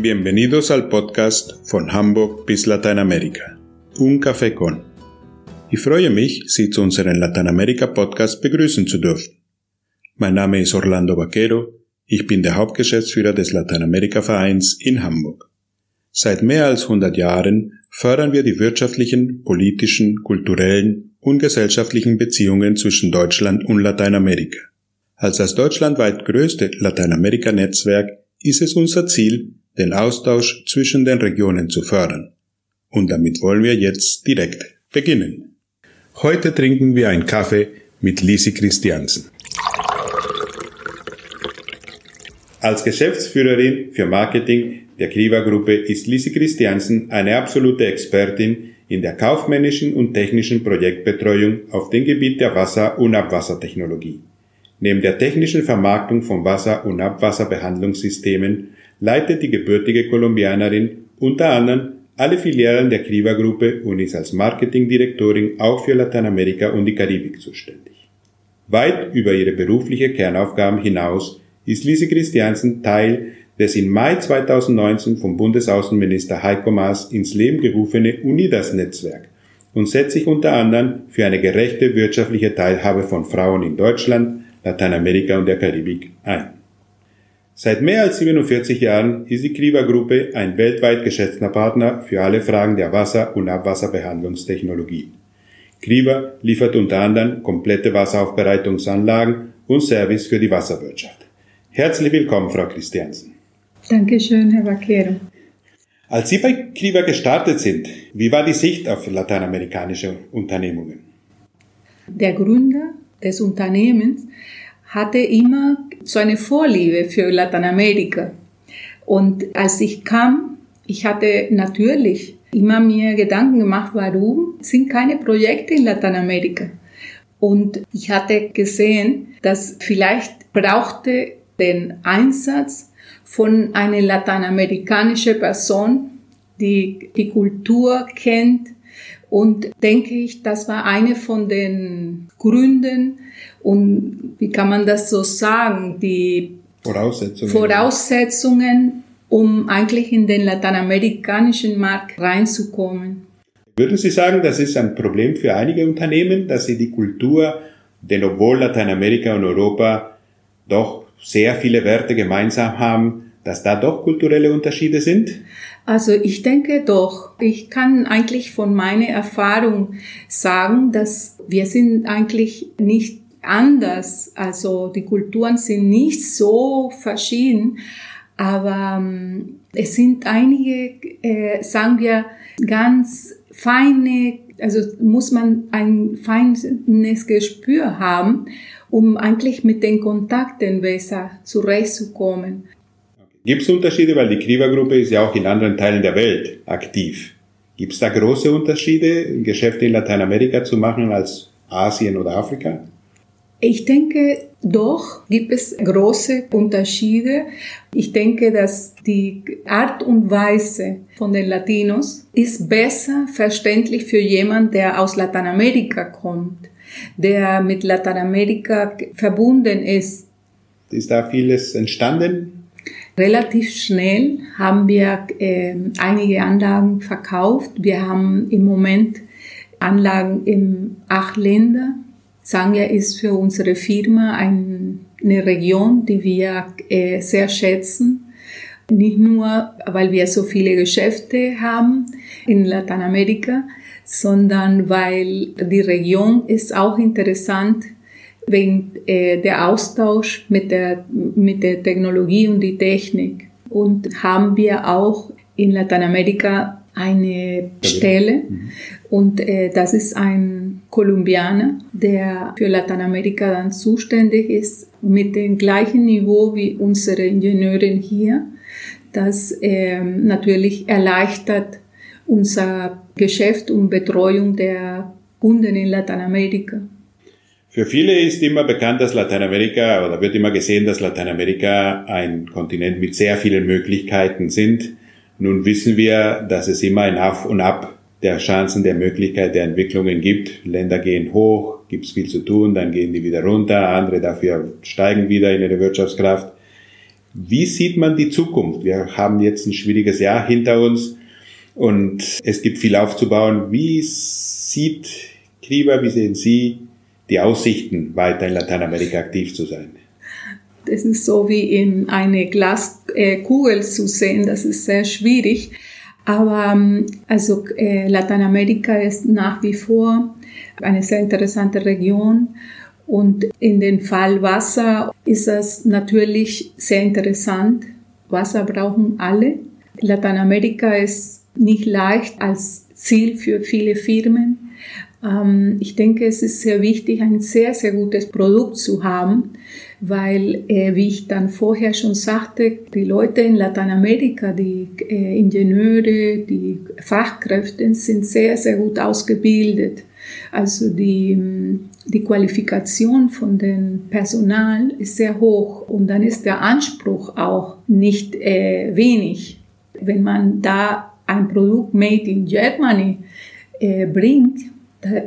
Bienvenidos al podcast von Hamburg bis Lateinamerika. Un Café con. Ich freue mich, Sie zu unserem Lateinamerika-Podcast begrüßen zu dürfen. Mein Name ist Orlando Vaquero, ich bin der Hauptgeschäftsführer des Lateinamerika-Vereins in Hamburg. Seit mehr als 100 Jahren fördern wir die wirtschaftlichen, politischen, kulturellen und gesellschaftlichen Beziehungen zwischen Deutschland und Lateinamerika. Als das deutschlandweit größte Lateinamerika-Netzwerk ist es unser Ziel, den Austausch zwischen den Regionen zu fördern. Und damit wollen wir jetzt direkt beginnen. Heute trinken wir einen Kaffee mit Lisi Christiansen. Als Geschäftsführerin für Marketing der Kriva Gruppe ist Lisi Christiansen eine absolute Expertin in der kaufmännischen und technischen Projektbetreuung auf dem Gebiet der Wasser- und Abwassertechnologie. Neben der technischen Vermarktung von Wasser- und Abwasserbehandlungssystemen leitet die gebürtige Kolumbianerin unter anderem alle Filialen der Kriva Gruppe und ist als Marketingdirektorin auch für Lateinamerika und die Karibik zuständig. Weit über ihre berufliche Kernaufgaben hinaus ist Lise Christiansen Teil des im Mai 2019 vom Bundesaußenminister Heiko Maas ins Leben gerufene UNIDAS-Netzwerk und setzt sich unter anderem für eine gerechte wirtschaftliche Teilhabe von Frauen in Deutschland, Lateinamerika und der Karibik ein. Seit mehr als 47 Jahren ist die Kriva-Gruppe ein weltweit geschätzter Partner für alle Fragen der Wasser- und Abwasserbehandlungstechnologie. Kriva liefert unter anderem komplette Wasseraufbereitungsanlagen und Service für die Wasserwirtschaft. Herzlich willkommen, Frau Christiansen. Dankeschön, Herr Vaquero. Als Sie bei Kriva gestartet sind, wie war die Sicht auf lateinamerikanische Unternehmungen? Der Gründer des Unternehmens hatte immer so eine Vorliebe für Lateinamerika. Und als ich kam, ich hatte natürlich immer mir Gedanken gemacht, warum sind keine Projekte in Lateinamerika? Und ich hatte gesehen, dass vielleicht brauchte den Einsatz von einer lateinamerikanischen Person, die die Kultur kennt. Und denke ich, das war eine von den Gründen und wie kann man das so sagen, die Voraussetzungen, Voraussetzungen um eigentlich in den lateinamerikanischen Markt reinzukommen. Würden Sie sagen, das ist ein Problem für einige Unternehmen, dass sie die Kultur, denn obwohl Lateinamerika und Europa doch sehr viele Werte gemeinsam haben, dass da doch kulturelle Unterschiede sind? Also ich denke doch. Ich kann eigentlich von meiner Erfahrung sagen, dass wir sind eigentlich nicht anders. Also die Kulturen sind nicht so verschieden, aber ähm, es sind einige, äh, sagen wir, ganz feine, also muss man ein feines Gespür haben, um eigentlich mit den Kontakten besser zurechtzukommen. Gibt es Unterschiede, weil die Kriva-Gruppe ist ja auch in anderen Teilen der Welt aktiv. Gibt es da große Unterschiede, Geschäfte in Lateinamerika zu machen als Asien oder Afrika? Ich denke, doch gibt es große Unterschiede. Ich denke, dass die Art und Weise von den Latinos ist besser verständlich für jemand, der aus Lateinamerika kommt, der mit Lateinamerika verbunden ist. Ist da vieles entstanden? Relativ schnell haben wir äh, einige Anlagen verkauft. Wir haben im Moment Anlagen in acht Ländern Sangya ist für unsere Firma ein, eine Region, die wir äh, sehr schätzen. Nicht nur, weil wir so viele Geschäfte haben in Lateinamerika, sondern weil die Region ist auch interessant wegen äh, der Austausch mit der, mit der Technologie und die Technik. Und haben wir auch in Lateinamerika eine Stelle mhm. und äh, das ist ein Kolumbianer, der für Lateinamerika dann zuständig ist, mit dem gleichen Niveau wie unsere Ingenieurin hier. Das äh, natürlich erleichtert unser Geschäft und Betreuung der Kunden in Lateinamerika. Für viele ist immer bekannt, dass Lateinamerika oder wird immer gesehen, dass Lateinamerika ein Kontinent mit sehr vielen Möglichkeiten sind. Nun wissen wir, dass es immer ein Auf und Ab der Chancen, der Möglichkeit, der Entwicklungen gibt. Länder gehen hoch, gibt es viel zu tun, dann gehen die wieder runter, andere dafür steigen wieder in ihre Wirtschaftskraft. Wie sieht man die Zukunft? Wir haben jetzt ein schwieriges Jahr hinter uns und es gibt viel aufzubauen. Wie sieht Kriva, wie sehen Sie die Aussichten, weiter in Lateinamerika aktiv zu sein? Das ist so wie in eine Glaskugel zu sehen. Das ist sehr schwierig. Aber ähm, also äh, Lateinamerika ist nach wie vor eine sehr interessante Region. Und in dem Fall Wasser ist es natürlich sehr interessant. Wasser brauchen alle. Lateinamerika ist nicht leicht als Ziel für viele Firmen. Ähm, ich denke, es ist sehr wichtig, ein sehr, sehr gutes Produkt zu haben, weil, äh, wie ich dann vorher schon sagte, die Leute in Lateinamerika, die äh, Ingenieure, die Fachkräfte sind sehr, sehr gut ausgebildet. Also die, die Qualifikation von dem Personal ist sehr hoch und dann ist der Anspruch auch nicht äh, wenig. Wenn man da ein Produkt made in Germany äh, bringt,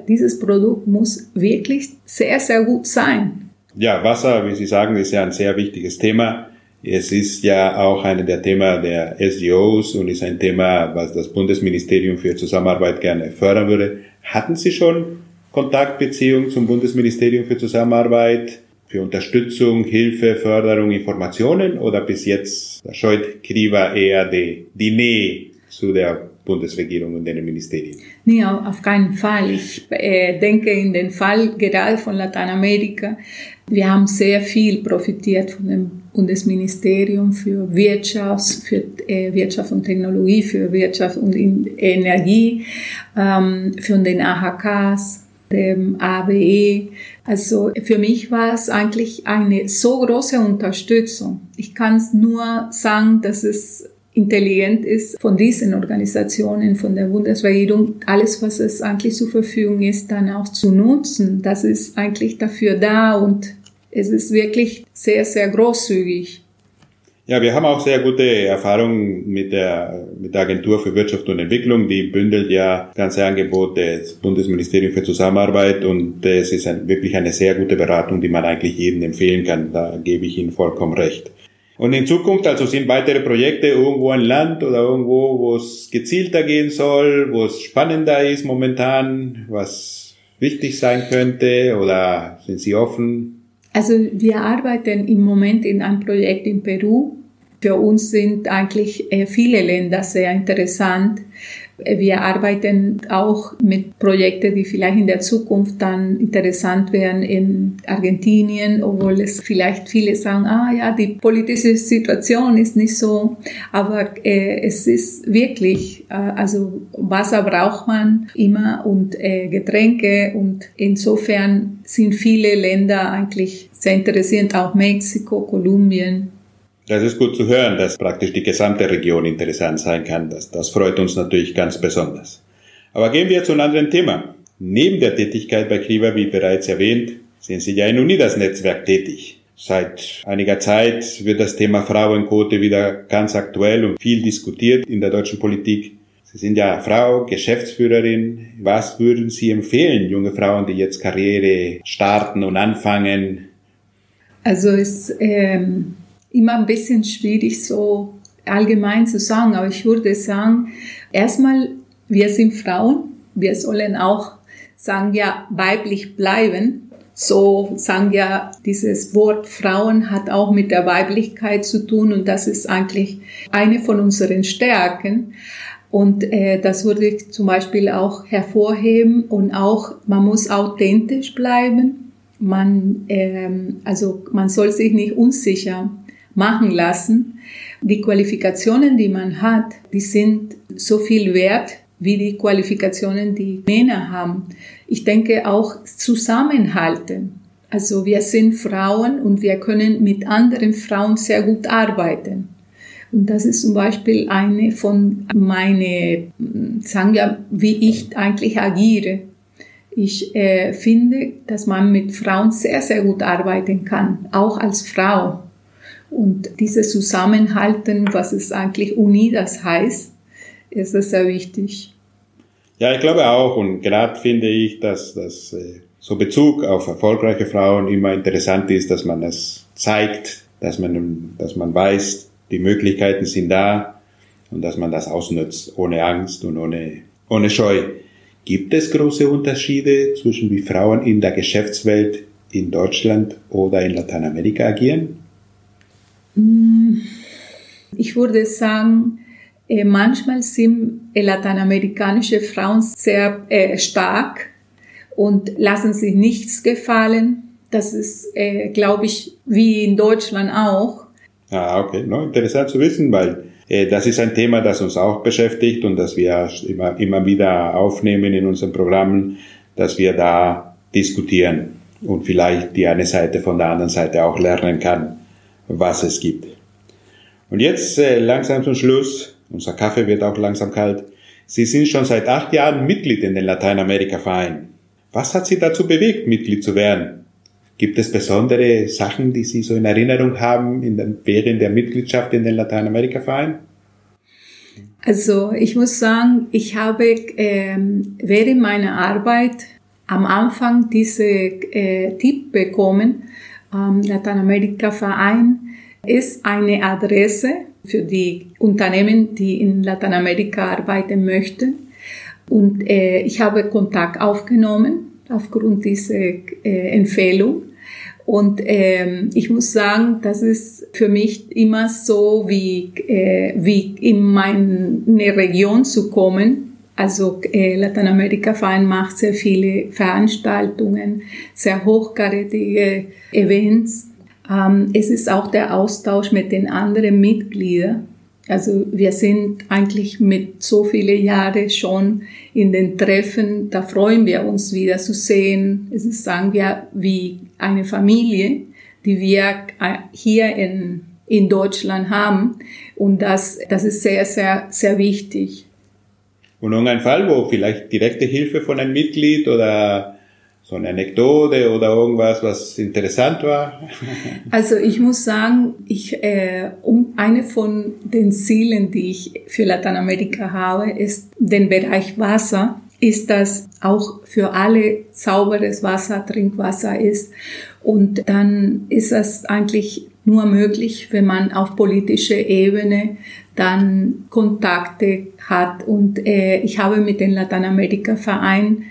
dieses Produkt muss wirklich sehr, sehr gut sein. Ja, Wasser, wie Sie sagen, ist ja ein sehr wichtiges Thema. Es ist ja auch eine der Themen der SGOs und ist ein Thema, was das Bundesministerium für Zusammenarbeit gerne fördern würde. Hatten Sie schon Kontaktbeziehungen zum Bundesministerium für Zusammenarbeit, für Unterstützung, Hilfe, Förderung, Informationen oder bis jetzt scheut Kriva eher die, die Nähe zu der Bundesregierung und den Ministerien? Nee, auf keinen Fall. Ich äh, denke in den Fall gerade von Lateinamerika, wir haben sehr viel profitiert von dem Bundesministerium für Wirtschaft, für äh, Wirtschaft und Technologie, für Wirtschaft und Energie, ähm, für den AHKs, dem ABE. Also für mich war es eigentlich eine so große Unterstützung. Ich kann es nur sagen, dass es intelligent ist von diesen Organisationen, von der Bundesregierung, alles, was es eigentlich zur Verfügung ist, dann auch zu nutzen. Das ist eigentlich dafür da und es ist wirklich sehr, sehr großzügig. Ja, wir haben auch sehr gute Erfahrungen mit der, mit der Agentur für Wirtschaft und Entwicklung. Die bündelt ja ganze Angebote des Bundesministeriums für Zusammenarbeit und es ist ein, wirklich eine sehr gute Beratung, die man eigentlich jedem empfehlen kann. Da gebe ich Ihnen vollkommen recht. Und in Zukunft also sind weitere Projekte irgendwo ein Land oder irgendwo, wo es gezielter gehen soll, wo es spannender ist momentan, was wichtig sein könnte oder sind Sie offen? Also wir arbeiten im Moment in einem Projekt in Peru. Für uns sind eigentlich äh, viele Länder sehr interessant. Wir arbeiten auch mit Projekten, die vielleicht in der Zukunft dann interessant werden in Argentinien, obwohl es vielleicht viele sagen, ah ja, die politische Situation ist nicht so, aber äh, es ist wirklich, äh, also Wasser braucht man immer und äh, Getränke und insofern sind viele Länder eigentlich sehr interessant, auch Mexiko, Kolumbien. Das ist gut zu hören, dass praktisch die gesamte Region interessant sein kann. Das, das freut uns natürlich ganz besonders. Aber gehen wir zu einem anderen Thema. Neben der Tätigkeit bei Kriva, wie bereits erwähnt, sind Sie ja in Unidas-Netzwerk tätig. Seit einiger Zeit wird das Thema Frauenquote wieder ganz aktuell und viel diskutiert in der deutschen Politik. Sie sind ja Frau, Geschäftsführerin. Was würden Sie empfehlen, junge Frauen, die jetzt Karriere starten und anfangen? Also es ähm, immer ein bisschen schwierig so allgemein zu sagen, aber ich würde sagen, erstmal, wir sind Frauen, wir sollen auch sagen ja weiblich bleiben. So sagen ja, dieses Wort Frauen hat auch mit der Weiblichkeit zu tun und das ist eigentlich eine von unseren Stärken. Und äh, das würde ich zum Beispiel auch hervorheben und auch, man muss authentisch bleiben. Man, ähm, also man soll sich nicht unsicher machen lassen. Die Qualifikationen, die man hat, die sind so viel wert wie die Qualifikationen, die Männer haben. Ich denke auch Zusammenhalten. Also wir sind Frauen und wir können mit anderen Frauen sehr gut arbeiten. Und das ist zum Beispiel eine von meine, sagen wir, wie ich eigentlich agiere. Ich äh, finde, dass man mit Frauen sehr, sehr gut arbeiten kann, auch als Frau. Und dieses Zusammenhalten, was es eigentlich Unidas heißt, ist es sehr wichtig. Ja, ich glaube auch. Und gerade finde ich, dass das äh, so Bezug auf erfolgreiche Frauen immer interessant ist, dass man es zeigt, dass man, dass man weiß, die Möglichkeiten sind da und dass man das ausnutzt, ohne Angst und ohne, ohne Scheu. Gibt es große Unterschiede zwischen wie Frauen in der Geschäftswelt in Deutschland oder in Lateinamerika agieren? Ich würde sagen, äh, manchmal sind äh, lateinamerikanische Frauen sehr äh, stark und lassen sich nichts gefallen. Das ist, glaube ich, wie in Deutschland auch. Ah, okay. No, interessant zu wissen, weil das ist ein Thema, das uns auch beschäftigt und das wir immer, immer wieder aufnehmen in unseren Programmen, dass wir da diskutieren und vielleicht die eine Seite von der anderen Seite auch lernen kann, was es gibt. Und jetzt äh, langsam zum Schluss, unser Kaffee wird auch langsam kalt. Sie sind schon seit acht Jahren Mitglied in den Lateinamerika-Verein. Was hat Sie dazu bewegt, Mitglied zu werden? Gibt es besondere Sachen, die Sie so in Erinnerung haben in den, während der Mitgliedschaft in den Lateinamerika-Verein? Also ich muss sagen, ich habe ähm, während meiner Arbeit am Anfang diese äh, Tipp bekommen, ähm, Lateinamerika-Verein ist eine Adresse für die Unternehmen, die in Lateinamerika arbeiten möchten. Und äh, ich habe Kontakt aufgenommen aufgrund dieser äh, Empfehlung. Und ähm, ich muss sagen, das ist für mich immer so, wie, äh, wie in meine Region zu kommen, also äh, Lateinamerika-Verein macht sehr viele Veranstaltungen, sehr hochkarätige Events. Ähm, es ist auch der Austausch mit den anderen Mitgliedern. Also wir sind eigentlich mit so vielen Jahren schon in den Treffen, da freuen wir uns wieder zu sehen. Es ist, sagen wir, wie eine Familie, die wir äh, hier in, in Deutschland haben. Und das, das ist sehr, sehr, sehr wichtig. Und irgendein Fall, wo vielleicht direkte Hilfe von einem Mitglied oder so eine Anekdote oder irgendwas, was interessant war? Also ich muss sagen, ich, äh, eine von den Zielen, die ich für Lateinamerika habe, ist den Bereich Wasser, ist, dass auch für alle sauberes Wasser, Trinkwasser ist. Und dann ist es eigentlich nur möglich, wenn man auf politischer Ebene dann Kontakte hat. Und äh, ich habe mit dem Lateinamerika-Verein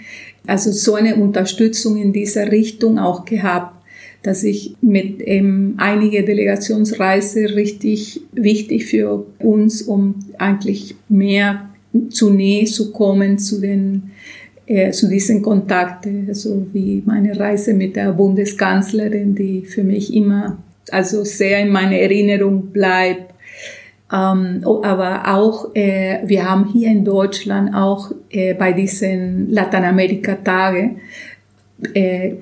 also so eine Unterstützung in dieser Richtung auch gehabt, dass ich mit ähm, einige Delegationsreise richtig wichtig für uns, um eigentlich mehr zu Nähe zu kommen zu den äh, zu diesen Kontakten, also wie meine Reise mit der Bundeskanzlerin, die für mich immer also sehr in meiner Erinnerung bleibt ähm, oh, aber auch, äh, wir haben hier in Deutschland auch äh, bei diesen Lateinamerika-Tage äh,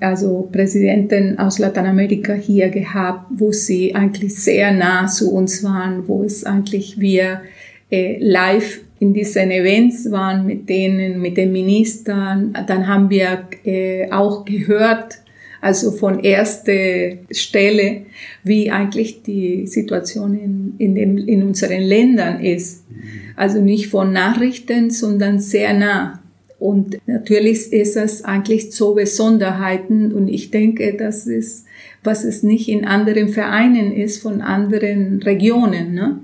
also Präsidenten aus Lateinamerika hier gehabt, wo sie eigentlich sehr nah zu uns waren, wo es eigentlich wir äh, live in diesen Events waren mit denen, mit den Ministern. Dann haben wir äh, auch gehört, also von erster Stelle, wie eigentlich die Situation in, in, dem, in unseren Ländern ist. Also nicht von Nachrichten, sondern sehr nah. Und natürlich ist es eigentlich so Besonderheiten und ich denke, das ist, was es nicht in anderen Vereinen ist, von anderen Regionen. Ne?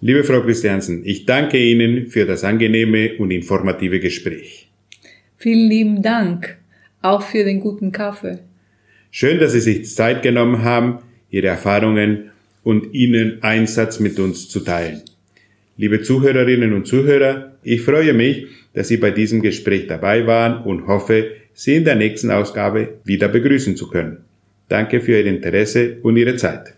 Liebe Frau Christiansen, ich danke Ihnen für das angenehme und informative Gespräch. Vielen lieben Dank auch für den guten Kaffee. Schön, dass Sie sich Zeit genommen haben, Ihre Erfahrungen und Ihnen Einsatz mit uns zu teilen. Liebe Zuhörerinnen und Zuhörer, ich freue mich, dass Sie bei diesem Gespräch dabei waren und hoffe, Sie in der nächsten Ausgabe wieder begrüßen zu können. Danke für Ihr Interesse und Ihre Zeit.